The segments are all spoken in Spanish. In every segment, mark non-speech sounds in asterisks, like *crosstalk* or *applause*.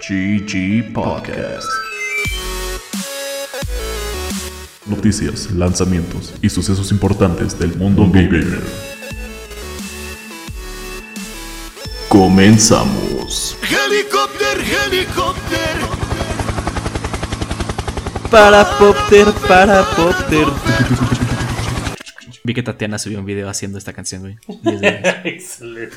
GG Podcast. Noticias, lanzamientos y sucesos importantes del mundo gamer. Comenzamos. Helicóptero, helicóptero. Para Popter, para Popter. Vi que Tatiana subió un video haciendo esta canción, güey. *laughs* Excelente.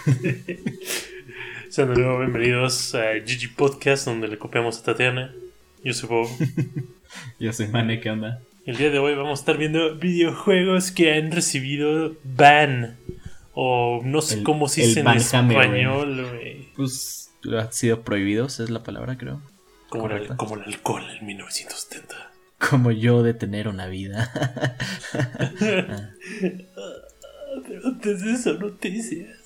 Sean de nuevo bienvenidos a GG Podcast, donde le copiamos a Tatiana. Yo soy Bob. *laughs* Yo soy Mane, ¿qué onda? El día de hoy vamos a estar viendo videojuegos que han recibido ban. O no sé El- cómo se dice en español, güey. Pues han sido prohibidos, es la palabra, creo. Como, el- como el alcohol en 1970. Como yo de tener una vida. Pero *laughs* *laughs* antes de eso, noticias.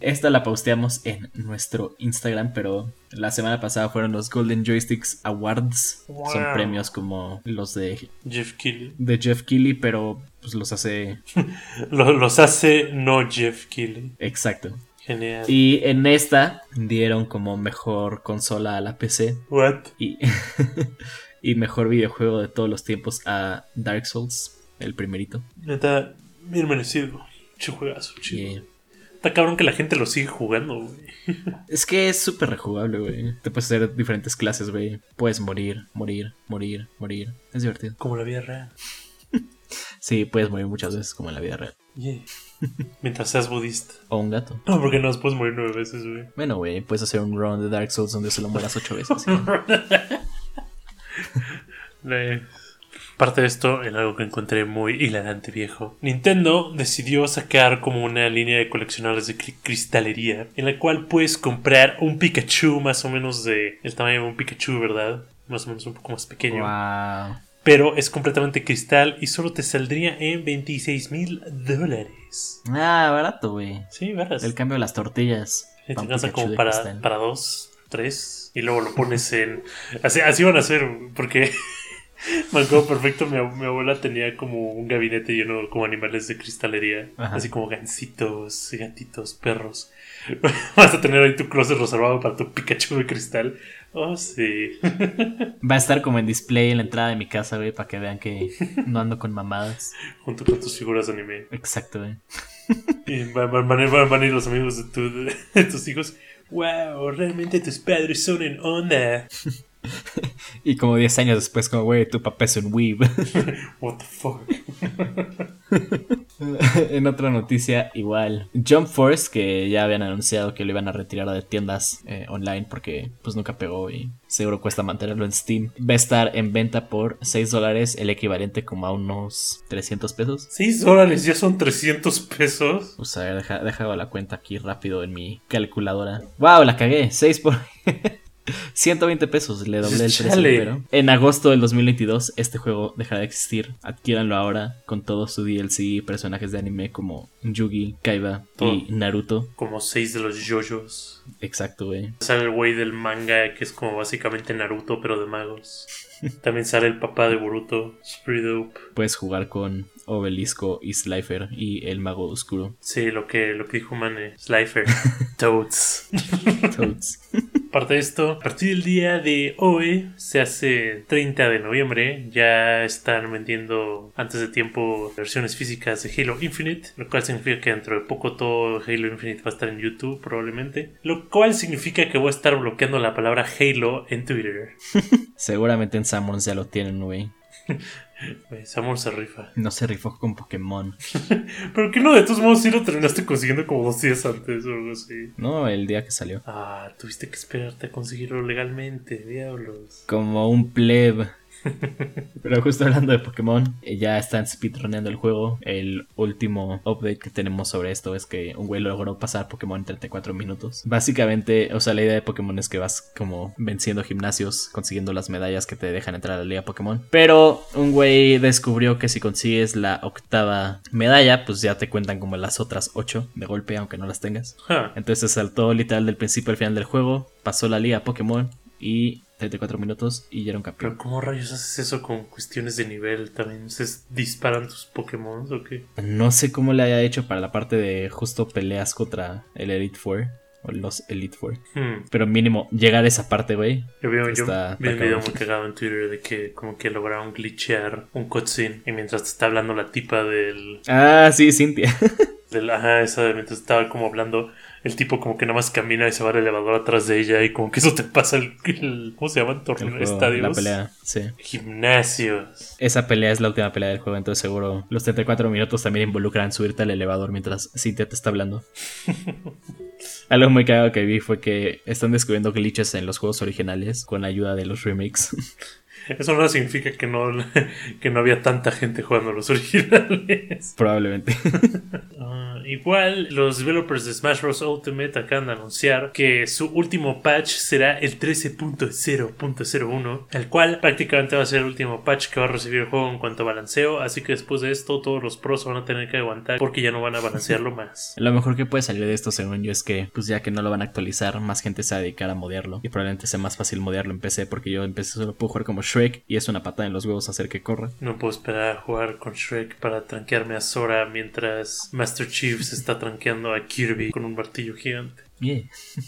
Esta la posteamos en nuestro Instagram, pero la semana pasada fueron los Golden Joysticks Awards. Wow. Son premios como los de, Jeff Keighley. de Jeff Keighley, pero pues los hace *laughs* Lo- los hace no Jeff Keighley. exacto. Genial. Y en esta dieron como mejor consola a la PC What? y, *laughs* y mejor videojuego de todos los tiempos a Dark Souls, el primerito. Neta, bien merecido. Che juegazo, chido. Está cabrón que la gente lo sigue jugando, güey. es que es súper rejugable, güey. Te puedes hacer diferentes clases, güey. Puedes morir, morir, morir, morir. Es divertido. Como la vida real. Sí, puedes morir muchas veces como en la vida real. Yeah. Mientras seas budista. O un gato. No, porque no puedes morir nueve veces, güey. Bueno, güey, puedes hacer un run de Dark Souls donde solo mueras ocho veces. *laughs* ¿sí? Parte de esto, en algo que encontré muy hilarante, viejo. Nintendo decidió sacar como una línea de coleccionables de cri- cristalería, en la cual puedes comprar un Pikachu más o menos de el tamaño de un Pikachu, ¿verdad? Más o menos un poco más pequeño. wow. Pero es completamente cristal y solo te saldría en 26 mil dólares. Ah, barato, güey. Sí, verás. El cambio de las tortillas. Sí, te alcanza como para dos, tres, y luego lo pones en... Así, así van a hacer, porque me acuerdo perfecto, mi, ab- mi abuela tenía como un gabinete lleno como animales de cristalería, Ajá. así como gancitos, gatitos, perros. *laughs* Vas a tener ahí tu closet reservado para tu Pikachu de cristal. Oh, sí. *laughs* Va a estar como en display en la entrada de mi casa, güey, para que vean que no ando con mamadas. Junto con tus figuras de anime. Exacto, güey. *laughs* Y van, van- van a ir- van a ir los amigos de, tu- de tus hijos. Wow, realmente tus padres son en onda. *laughs* Y como 10 años después, como, güey, tu papá es un weeb. *laughs* What the fuck. *laughs* en otra noticia, igual. Jump Force, que ya habían anunciado que lo iban a retirar de tiendas eh, online porque pues nunca pegó y seguro cuesta mantenerlo en Steam. Va a estar en venta por 6 dólares, el equivalente como a unos 300 pesos. 6 dólares ya son 300 pesos. Pues a ver, deja, deja la cuenta aquí rápido en mi calculadora. ¡Wow! La cagué. 6 por... 120 pesos, le doblé el precio. Pero en agosto del 2022 este juego dejará de existir. Adquiéranlo ahora con todo su DLC y personajes de anime como Yugi, Kaiba Todo. y Naruto. Como 6 de los yoyos. Exacto, güey. Sale el güey del manga que es como básicamente Naruto pero de magos. *laughs* También sale el papá de Boruto. Es pretty dope. Puedes jugar con Obelisco y Slifer y el mago oscuro. Sí, lo que, lo que dijo Mane. Slifer. *laughs* Toads. Toads. *laughs* Aparte de esto, a partir del día de hoy, se hace 30 de noviembre, ya están vendiendo antes de tiempo versiones físicas de Halo Infinite, lo cual significa que dentro de poco todo Halo Infinite va a estar en YouTube probablemente, lo cual significa que voy a estar bloqueando la palabra Halo en Twitter. *laughs* Seguramente en Summons ya lo tienen, güey. Samuel se rifa. No se rifó con Pokémon. *laughs* Pero que no, de todos modos sí lo terminaste consiguiendo como dos días antes o algo así. No, el día que salió. Ah, tuviste que esperarte a conseguirlo legalmente, diablos. Como un pleb. *laughs* Pero justo hablando de Pokémon, eh, ya están speedruneando el juego. El último update que tenemos sobre esto es que un güey logró pasar Pokémon en 34 minutos. Básicamente, o sea, la idea de Pokémon es que vas como venciendo gimnasios, consiguiendo las medallas que te dejan entrar a la liga Pokémon. Pero un güey descubrió que si consigues la octava medalla, pues ya te cuentan como las otras 8 de golpe, aunque no las tengas. Entonces saltó literal del principio al final del juego, pasó la liga Pokémon y 34 minutos y ya era un Pero campeón. ¿cómo rayos haces eso con cuestiones de nivel? ¿También se disparan tus Pokémon o qué? No sé cómo le haya hecho para la parte de justo peleas contra el Elite Four. o los Elite Four. Hmm. Pero mínimo, llegar a esa parte, güey. Yo vi, yo Está- vi un video muy cagado en Twitter de que como que lograron glitchear un cutscene y mientras te está hablando la tipa del, Ah, sí, Cintia. *laughs* del ajá, esa de mientras estaba como hablando, el tipo como que nada más camina y se va al elevador atrás de ella y como que eso te pasa el, el- ¿cómo se llaman? El Torneo, estadios. la pelea, sí. Gimnasios. Esa pelea es la última pelea del juego, entonces seguro los 34 minutos también involucran subirte al elevador mientras Cintia te está hablando. *laughs* Algo muy cagado que vi fue que están descubriendo glitches en los juegos originales con la ayuda de los remakes. *laughs* Eso no significa que no, *laughs* que no había tanta gente jugando los originales. Probablemente. Ah, igual, los developers de Smash Bros. Ultimate acaban de anunciar que su último patch será el 13.0.01, el cual prácticamente va a ser el último patch que va a recibir el juego en cuanto a balanceo. Así que después de esto, todos los pros van a tener que aguantar porque ya no van a balancearlo *laughs* más. Lo mejor que puede salir de esto, según yo, es que, pues ya que no lo van a actualizar, más gente se va a dedicar a modearlo. Y probablemente sea más fácil modearlo en PC, porque yo en PC solo puedo jugar como Shrek y es una patada en los huevos hacer que corra. No puedo esperar a jugar con Shrek para tranquearme a Sora mientras Master Chief se está tranqueando a Kirby con un martillo gigante. Yeah.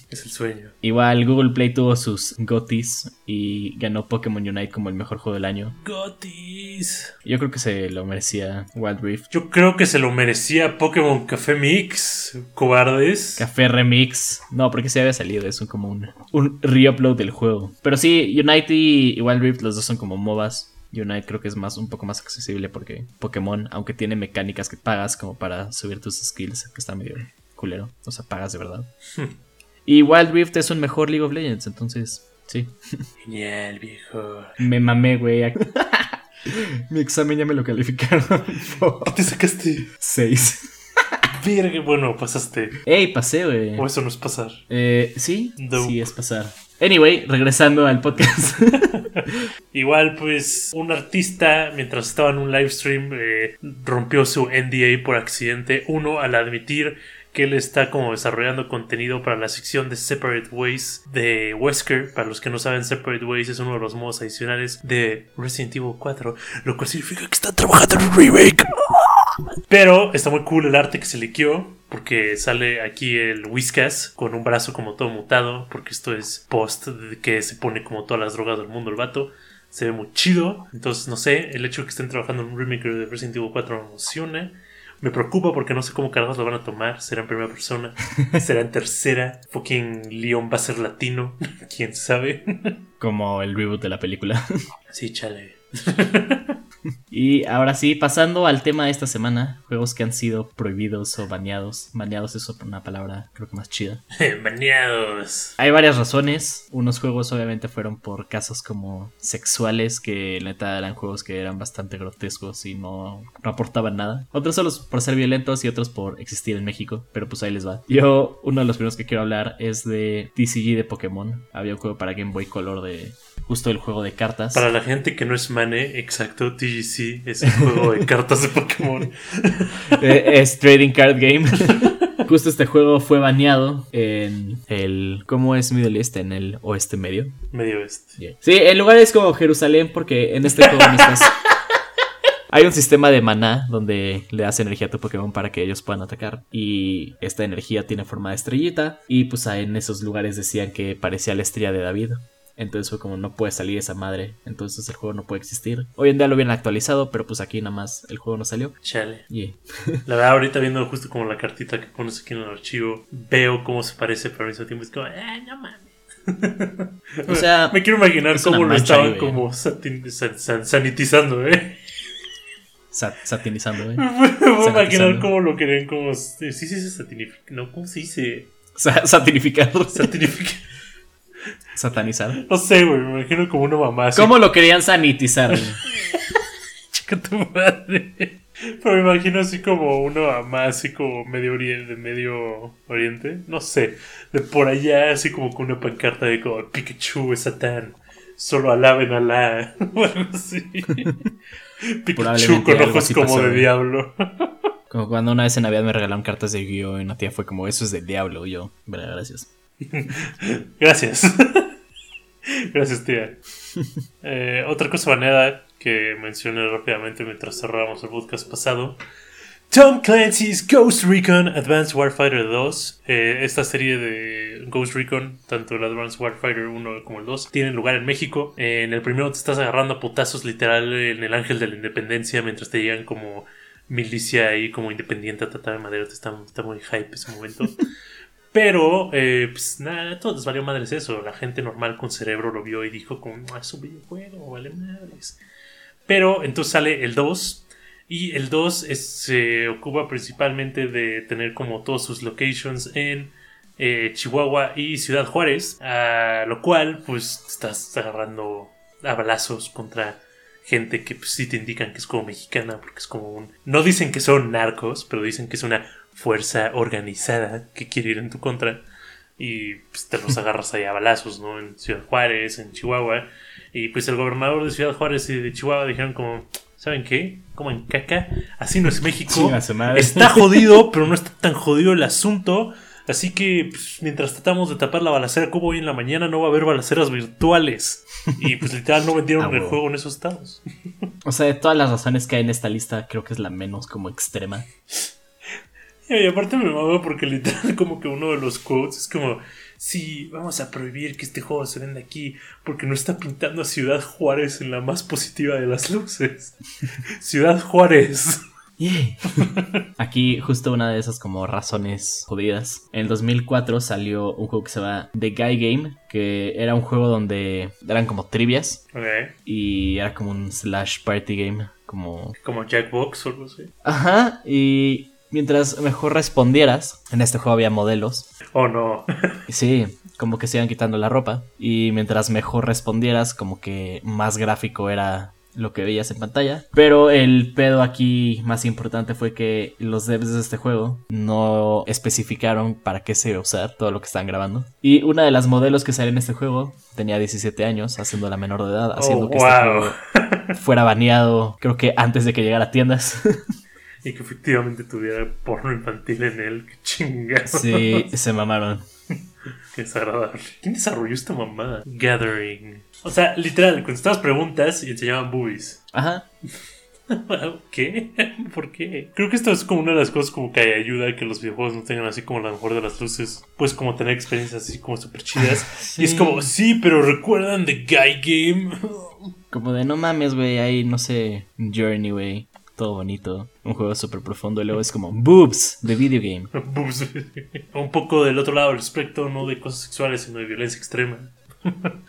Es el sueño. Igual Google Play tuvo sus GOTYs y ganó Pokémon Unite como el mejor juego del año. Gotis. Yo creo que se lo merecía Wild Rift. Yo creo que se lo merecía Pokémon Café Mix, cobardes. Café Remix. No, porque se había salido. Es como un, un re-upload del juego. Pero sí, Unite y Wild Rift, los dos son como MOBAs. Unite creo que es más un poco más accesible porque Pokémon, aunque tiene mecánicas que pagas como para subir tus skills, que está medio culero. O sea, pagas de verdad. y Wild Rift es un mejor League of Legends, entonces, sí. Genial, viejo. Me mamé, güey. *laughs* Mi examen ya me lo calificaron. *laughs* ¿Qué te sacaste? 6. Verga, bueno, pasaste. Ey, pasé, güey. O eso no es pasar. Eh, sí, Dope. sí es pasar. Anyway, regresando al podcast. *laughs* Igual, pues, un artista, mientras estaba en un live stream, eh, rompió su NDA por accidente. Uno, al admitir que él está como desarrollando contenido para la sección de Separate Ways de Wesker. Para los que no saben, Separate Ways es uno de los modos adicionales de Resident Evil 4, lo cual significa que está trabajando en un remake. Pero está muy cool el arte que se liqueó. Porque sale aquí el Whiskas con un brazo como todo mutado. Porque esto es post que se pone como todas las drogas del mundo el vato. Se ve muy chido. Entonces, no sé, el hecho de que estén trabajando en un remake de Resident Evil 4 me emociona. Me preocupa porque no sé cómo carajos lo van a tomar. ¿Será en primera persona? ¿Será en tercera? ¿Fucking Leon va a ser latino? *laughs* ¿Quién sabe? Como el reboot de la película. sí, chale. *laughs* Y ahora sí, pasando al tema de esta semana, juegos que han sido prohibidos o baneados. Baneados es una palabra creo que más chida. *laughs* Baneados. Hay varias razones. Unos juegos obviamente fueron por casos como sexuales, que neta eran juegos que eran bastante grotescos y no, no aportaban nada. Otros solo por ser violentos y otros por existir en México, pero pues ahí les va. Yo, uno de los primeros que quiero hablar es de TCG de Pokémon. Había un juego para Game Boy Color de justo el juego de cartas. Para la gente que no es Mane, exacto, TGC es un juego de *laughs* cartas de Pokémon. Eh, es Trading Card Game. *laughs* Justo este juego fue baneado en el. ¿Cómo es Middle East? En el oeste medio. Medio este. Sí, en lugares como Jerusalén, porque en este juego necesitas. *laughs* Hay un sistema de maná donde le das energía a tu Pokémon para que ellos puedan atacar. Y esta energía tiene forma de estrellita. Y pues en esos lugares decían que parecía la estrella de David. Entonces fue como no puede salir esa madre. Entonces el juego no puede existir. Hoy en día lo habían actualizado, pero pues aquí nada más el juego no salió. Chale. Yeah. La verdad, ahorita viendo justo como la cartita que pones aquí en el archivo, veo cómo se parece, pero al mismo tiempo es como, eh, no mames. O sea, *laughs* Me quiero imaginar cómo lo estaban ahí, como satin- san- san- sanitizando, ¿eh? sa- satinizando, ¿eh? *laughs* Me puedo imaginar Sanitizando. cómo lo querían como... Sí, sí, se satinifica. No, ¿cómo se dice? Sa- satinificar. Satinifica. Satanizar. No sé, güey, me imagino como una mamá así. ¿Cómo lo querían sanitizar? güey? *laughs* Chica tu madre. Pero me imagino así como una mamá así como medio oriente, de medio oriente. No sé. De por allá, así como con una pancarta de como Pikachu es Satán. Solo alaben a la. *laughs* O algo así. Pikachu con ojos así como pasó, de güey. diablo. *laughs* Como cuando una vez en Navidad me regalaron cartas de Yu-Gi-Oh! y una tía fue como, eso es del diablo. Y yo, "Verga, gracias. Gracias. Gracias, tía. *laughs* Eh, otra cosa baneada que mencioné rápidamente mientras cerrábamos el podcast pasado Tom Clancy's Ghost Recon Advanced Warfighter 2. Eh, esta serie de Ghost Recon, tanto el Advanced Warfighter 1 como el 2, tienen lugar en México. Eh, en el primero te estás agarrando a putazos literal en el Ángel de la Independencia mientras te llegan como milicia ahí como independiente a tratar de madera. Está, está muy hype ese momento. *laughs* Pero, eh, pues nada, todo les valió madres eso. La gente normal con cerebro lo vio y dijo como, es un videojuego, vale madres. Pero entonces sale el 2 y el 2 se ocupa principalmente de tener como todos sus locations en eh, Chihuahua y Ciudad Juárez, a lo cual pues estás agarrando a balazos contra gente que pues, sí te indican que es como mexicana, porque es como un... No dicen que son narcos, pero dicen que es una fuerza organizada que quiere ir en tu contra. Y pues, te los *laughs* agarras ahí a balazos, ¿no? En Ciudad Juárez, en Chihuahua. Y pues el gobernador de Ciudad Juárez y de Chihuahua dijeron como, ¿saben qué? Como en caca, así no es México. Está *laughs* jodido, pero no está tan jodido el asunto. Así que pues, mientras tratamos de tapar la balacera como hoy en la mañana, no va a haber balaceras virtuales. Y pues literal no vendieron *laughs* Ah, el juego en esos estados. O sea, de todas las razones que hay en esta lista, creo que es la menos como extrema. Y aparte me mama porque literal como que uno de los quotes es como, sí, vamos a prohibir que este juego se venda aquí porque no está pintando a Ciudad Juárez en la más positiva de las luces. *laughs* Ciudad Juárez. Yay. *laughs* Aquí justo una de esas como razones jodidas. En el 2004 salió un juego que se llama The Guy Game, que era un juego donde eran como trivias Ok. y era como un slash party game, como... Como Jackbox o algo así. Ajá, y mientras mejor respondieras, en este juego había modelos. Oh no. Sí, como que se iban quitando la ropa. Y mientras mejor respondieras, como que más gráfico era lo que veías en pantalla. Pero el pedo aquí más importante fue que los devs de este juego no especificaron para qué se iba a usar todo lo que estaban grabando. Y una de las modelos que sale en este juego tenía 17 años, haciendo la menor de edad, haciendo Oh, que este juego fuera baneado, creo que antes de que llegara a tiendas. *laughs* Y que efectivamente tuviera porno infantil en él. Qué chingados. sí, se mamaron. *laughs* Qué desagradable. ¿Quién desarrolló esta mamada? Gathering. O sea, literal, contestabas preguntas y enseñaban boobies. Ajá. *laughs* ¿Qué? *laughs* ¿Por qué? Creo que esto es como una de las cosas como que ayuda a que los videojuegos no tengan así como la mejor de las luces. Pues como tener experiencias así como súper chidas. Y es como, sí, pero recuerdan The Guy Game. Como de no mames, güey, hay, no sé, Journey, güey. Todo bonito. Un juego súper profundo. Y luego es como Boobs, de video game. *laughs* Boobs. *laughs* Un poco del otro lado del espectro, no de cosas sexuales, sino de violencia extrema. *laughs*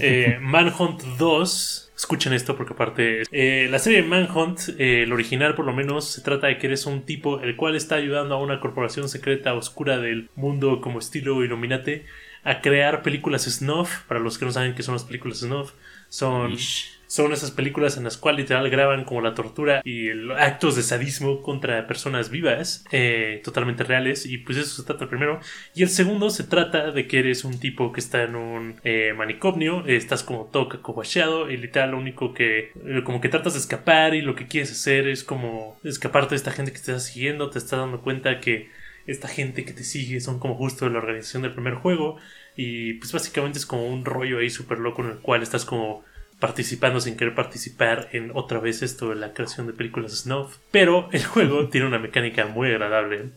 Eh, Manhunt 2. Escuchen esto porque aparte... eh, la serie Manhunt, eh, el original por lo menos, se trata de que eres un tipo el cual está ayudando a una corporación secreta oscura del mundo como estilo Illuminati a crear películas snuff. Para los que no saben qué son las películas snuff, son... Ish. Son esas películas en las cuales literal graban como la tortura y el- actos de sadismo contra personas vivas, eh, totalmente reales, y pues eso se trata primero. Y el segundo se trata de que eres un tipo que está en un eh, manicomio, estás como todo cacobacheado, y literal lo único que, eh, como que tratas de escapar y lo que quieres hacer es como escaparte de esta gente que te está siguiendo, te estás dando cuenta que esta gente que te sigue son como justo de la organización del primer juego, y pues básicamente es como un rollo ahí súper loco en el cual estás como participando sin querer participar en otra vez esto de la creación de películas snuff. Pero el *laughs* juego tiene una mecánica muy agradable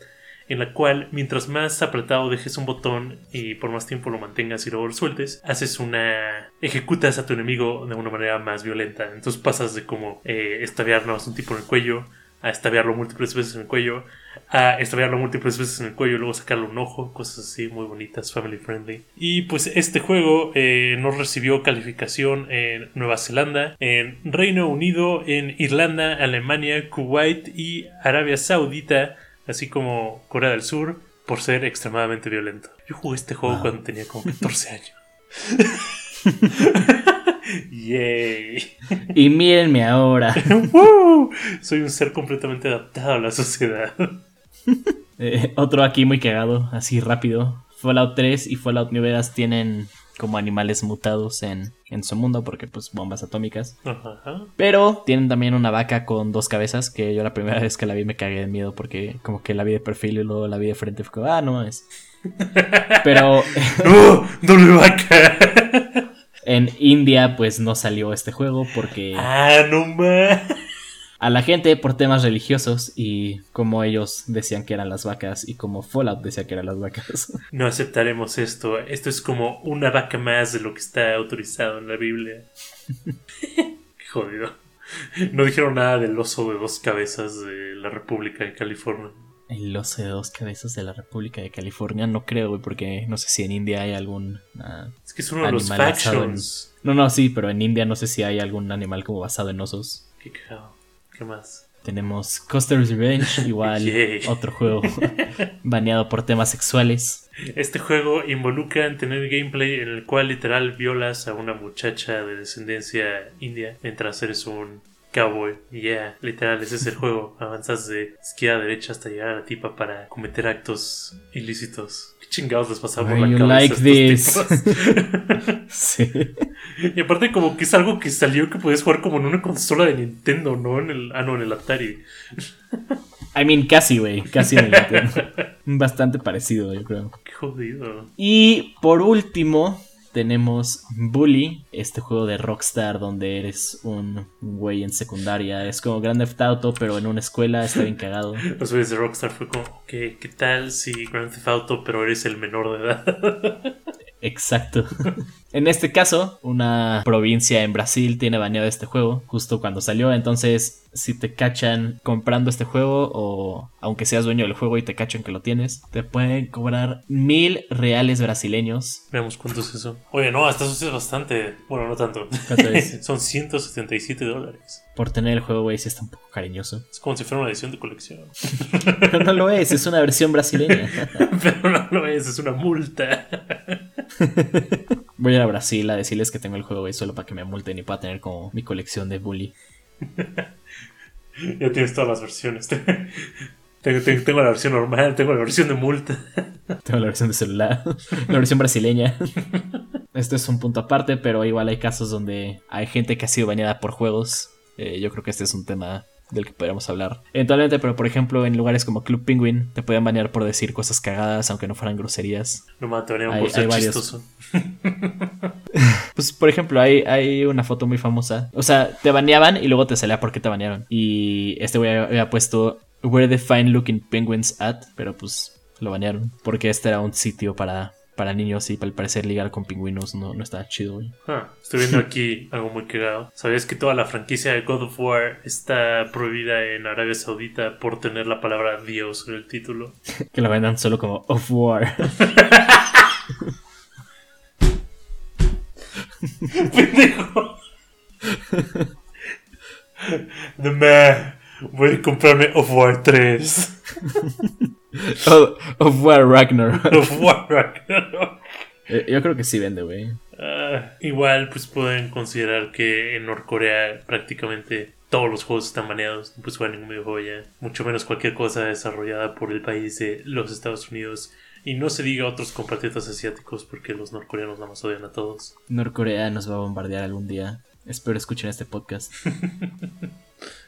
en la cual mientras más apretado dejes un botón y por más tiempo lo mantengas y luego lo sueltes, haces una... ejecutas a tu enemigo de una manera más violenta. Entonces pasas de como eh, un tipo en el cuello a estaviarlo múltiples veces en el cuello, a estaviarlo múltiples veces en el cuello y luego sacarle un ojo, cosas así muy bonitas, family friendly. Y pues este juego eh, no recibió calificación en Nueva Zelanda, en Reino Unido, en Irlanda, Alemania, Kuwait y Arabia Saudita, así como Corea del Sur, por ser extremadamente violento. Yo jugué este juego Wow. cuando tenía como 14 años. *laughs* Yay. Y mírenme ahora. *laughs* ¡Woo! Soy un ser completamente adaptado a la sociedad. *laughs* Eh, otro aquí muy cagado, así rápido. Fallout 3 y Fallout New Vegas tienen como animales mutados en, en su mundo porque pues bombas atómicas. Ajá. Pero tienen también una vaca con dos cabezas que yo la primera vez que la vi me cagué de miedo porque como que la vi de perfil y luego la vi de frente fue como, ah, no es. *laughs* Pero ¡No! ¡Doble vaca! En India pues no salió este juego porque ¡Ah, no más! a la gente por temas religiosos y como ellos decían que eran las vacas y como Fallout decía que eran las vacas. *laughs* No aceptaremos esto. Esto es como una vaca más de lo que está autorizado en la Biblia. *laughs* Jodido. No dijeron nada del oso de dos cabezas de la República de California. El oso de dos cabezas de la República de California, no creo, güey, porque no sé si en India hay algún... ah, Es que es uno de los en- factions. No, no, sí, pero en India no sé si hay algún animal como basado en osos. Qué cagado. ¿Qué más? Tenemos Custer's Revenge, *laughs* igual otro juego baneado por temas sexuales. Este juego involucra en tener gameplay en el cual literal violas a una muchacha de descendencia india mientras eres un cowboy. Y ya, literal, ese es el juego. Avanzas de izquierda a derecha hasta llegar a la tipa para cometer actos ilícitos. ¿Qué chingados les pasa por la cabeza like a estos this? *laughs* Sí. y aparte como que es algo que salió que puedes jugar como en una consola de Nintendo, ¿no? En el, ah, no, en el Atari. I mean, casi, güey, casi en el Nintendo. *laughs* Bastante parecido, yo creo. Qué jodido. Y por último, tenemos Bully, este juego de Rockstar donde eres un güey en secundaria. Es como Grand Theft Auto, pero en una escuela, está bien cagado. *laughs* Los güeyes de Rockstar fue como, ok, ¿qué tal si Grand Theft Auto pero eres el menor de edad? *laughs* Exacto. *laughs* En este caso, una provincia en Brasil tiene baneado este juego justo cuando salió. Entonces, si te cachan comprando este juego o aunque seas dueño del juego y te cachan que lo tienes, te pueden cobrar mil reales brasileños. Veamos cuánto es eso. Oye, no, hasta eso es bastante. Bueno, no tanto. ¿Cuánto es? *laughs* Son 177 dólares. Por tener el juego, güey, sí está un poco cariñoso. Es como si fuera una edición de colección. *laughs* Pero no lo es, es una versión brasileña. pero no lo es, es una multa. *laughs* Voy a ir a Brasil a decirles que tengo el juego, güey, solo para que me multen y pueda tener como mi colección de bully. ya tienes todas las versiones. *laughs* Tengo, tengo- tengo la versión normal, tengo la versión de multa. *laughs* Tengo la versión de celular, la versión brasileña. Esto es un punto aparte, pero igual hay casos donde hay gente que ha sido bañada por juegos. Eh, yo creo que este es un tema del que podríamos hablar. Eventualmente, pero por ejemplo, en lugares como Club Penguin te pueden banear por decir cosas cagadas, aunque no fueran groserías. Atreverían Hay- por ser chistoso. *laughs* Pues, por ejemplo, hay, hay una foto muy famosa. O sea, te baneaban y luego te salía por qué te banearon. Y este güey había puesto Where the fine looking penguins at, pero pues lo banearon. Porque este era un sitio para, para niños y al parecer ligar con pingüinos no, no está chido, güey. Ah, estoy viendo *laughs* aquí algo muy cagado. ¿Sabías que toda la franquicia de God of War está prohibida en Arabia Saudita por tener la palabra Dios en el título? *laughs* Que lo vendan solo como of war. *laughs* ¡Pendejo! The man. Voy a comprarme Of War 3. Oh, of war Ragnar. *laughs* Of War Ragnarok. Eh, Yo creo que sí vende, güey. Ah, igual, pues pueden considerar que en Norcorea prácticamente todos los juegos están baneados. No puedes jugar ningún videojuego ya. Mucho menos cualquier cosa desarrollada por el país de los Estados Unidos. Y no se diga otros compatriotas asiáticos porque los norcoreanos nada más odian a todos. Norcorea nos va a bombardear algún día. Espero escuchen este podcast. *laughs*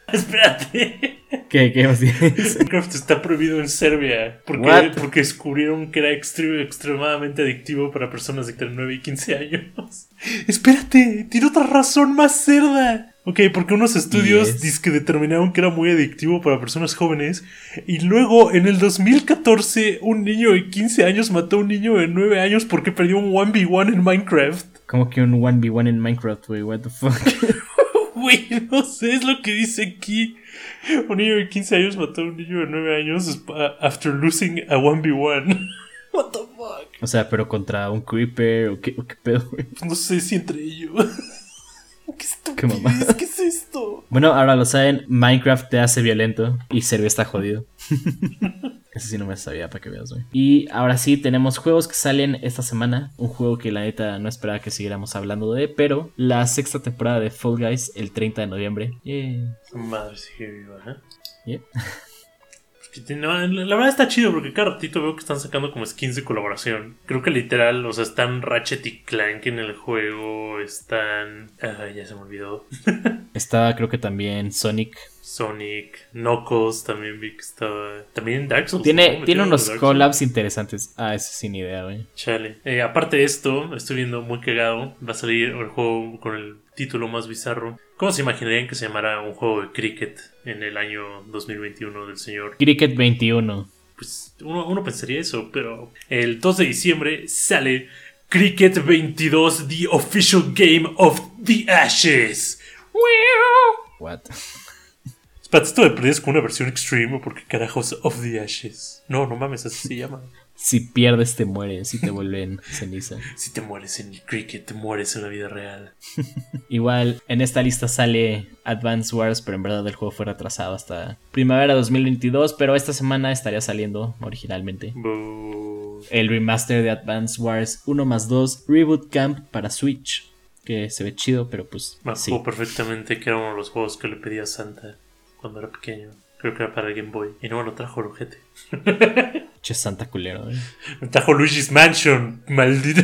*laughs* Espérate. ¿Qué, qué más dices? Minecraft está prohibido en Serbia porque, What? porque descubrieron que era extre- extremadamente adictivo para personas de entre 9 y 15 años. *laughs* Espérate, tiene otra razón más cerda. Ok, porque unos estudios Yes. dizque determinaron que era muy adictivo para personas jóvenes y luego en el 2014 un niño de 15 años mató a un niño de 9 años porque perdió un 1v1 en Minecraft. Como que un 1v1 en Minecraft, güey. What the fuck. *laughs* Güey, *laughs* no sé, es lo que dice aquí. Un niño de 15 años mató a un niño de 9 años after losing a 1v1. *laughs* What the fuck? O sea, pero contra un creeper o qué, o qué pedo, güey. *laughs* No sé si entre ellos. ¿Qué estupidez? ¿Qué es esto? Bueno, ahora lo saben, Minecraft te hace violento y Serbia está jodido. Eso sí no me sabía para que veas, güey. Y ahora sí, tenemos juegos que salen esta semana. Un juego que la neta no esperaba que siguiéramos hablando de, pero la sexta temporada de Fall Guys el 30 de noviembre. Su madre sigue viva, ¿eh? Yep. *laughs* La verdad está chido porque cada ratito veo que están sacando como skins de colaboración. Creo que literal, o sea, están Ratchet y Clank en el juego, están... Ah, ya se me olvidó. *laughs* Estaba creo que también Sonic. Sonic, Knuckles también vi que estaba... También Dark Souls. Tiene, tiene unos collabs interesantes. Ah, eso sin idea, güey. Chale. Eh, aparte de esto, estoy viendo muy cagado. Va a salir el juego con el título más bizarro. ¿Cómo se imaginarían que se llamara un juego de cricket? En el año 2021 del señor. Cricket 21. Pues uno, uno pensaría eso, pero el 2 de diciembre sale Cricket 22, The Official Game of the Ashes. What? Espérate, esto de es como una versión extreme, porque carajos of the Ashes. No, no mames, así se llama. Si pierdes, te mueres. Si te vuelven *laughs* ceniza. Si te mueres en Cricket, te mueres en la vida real. *laughs* Igual, en esta lista sale Advance Wars, pero en verdad el juego fue retrasado hasta primavera 2022. Pero esta semana estaría saliendo originalmente Boo. el remaster de Advance Wars 1 más 2 Reboot Camp para Switch. Que se ve chido, pero pues Me sí. perfectamente que era uno de los juegos que le pedí a Santa cuando era pequeño. Creo que era para el Game Boy. Y no me lo trajo el ojete. *laughs* Che, santa culero, eh. Me trajo Luigi's Mansion, maldito.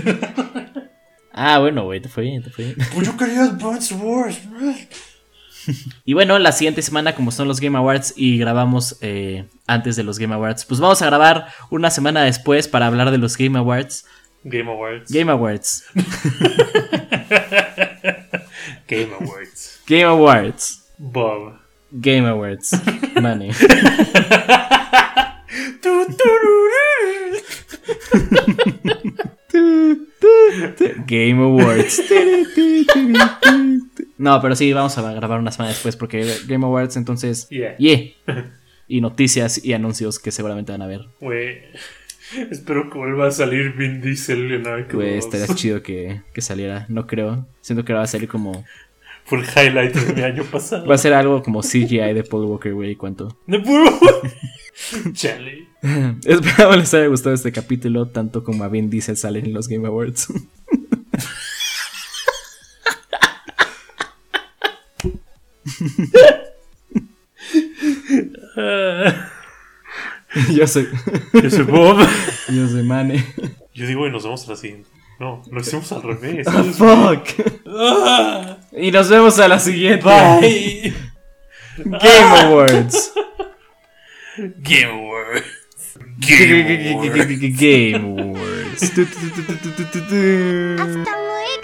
Ah, bueno, güey, te fue bien, te fue bien. Pues yo quería Advance Wars. *laughs* Y bueno, la siguiente semana, como son los Game Awards y grabamos eh, antes de los Game Awards, pues vamos a grabar una semana después para hablar de los Game Awards. Game Awards. Game Awards. *laughs* Game Awards. Game Awards. Bob. Game Awards. Money. *laughs* Game Awards. *laughs* No, pero sí, vamos a grabar una semana después porque Game Awards, entonces. Yeah. Yeah. *laughs* Y noticias y anuncios que seguramente van a ver. Güey. Espero que vuelva a salir Vin Diesel en Pues 2. estaría chido que, que saliera. No creo. Siento que va a salir como. Fue el highlight de mi año pasado. Va a ser algo como CGI de Paul Walker, güey. ¿Cuánto? De puro. *laughs* Chale. *laughs* Espero les haya gustado este capítulo, tanto como a Vin Diesel salen en los Game Awards. Ah, *laughs* yo soy. Yo soy Bob. Yo soy Mane. Yo digo, y nos vemos a la siguiente. No, lo hicimos al revés. Ah, fuck. Y nos vemos a la siguiente. Bye. Game Awards. Game Awards. Game Awards. Game.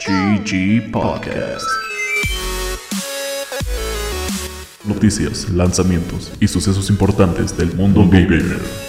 GG Podcast. Noticias, lanzamientos y sucesos importantes del mundo gamer.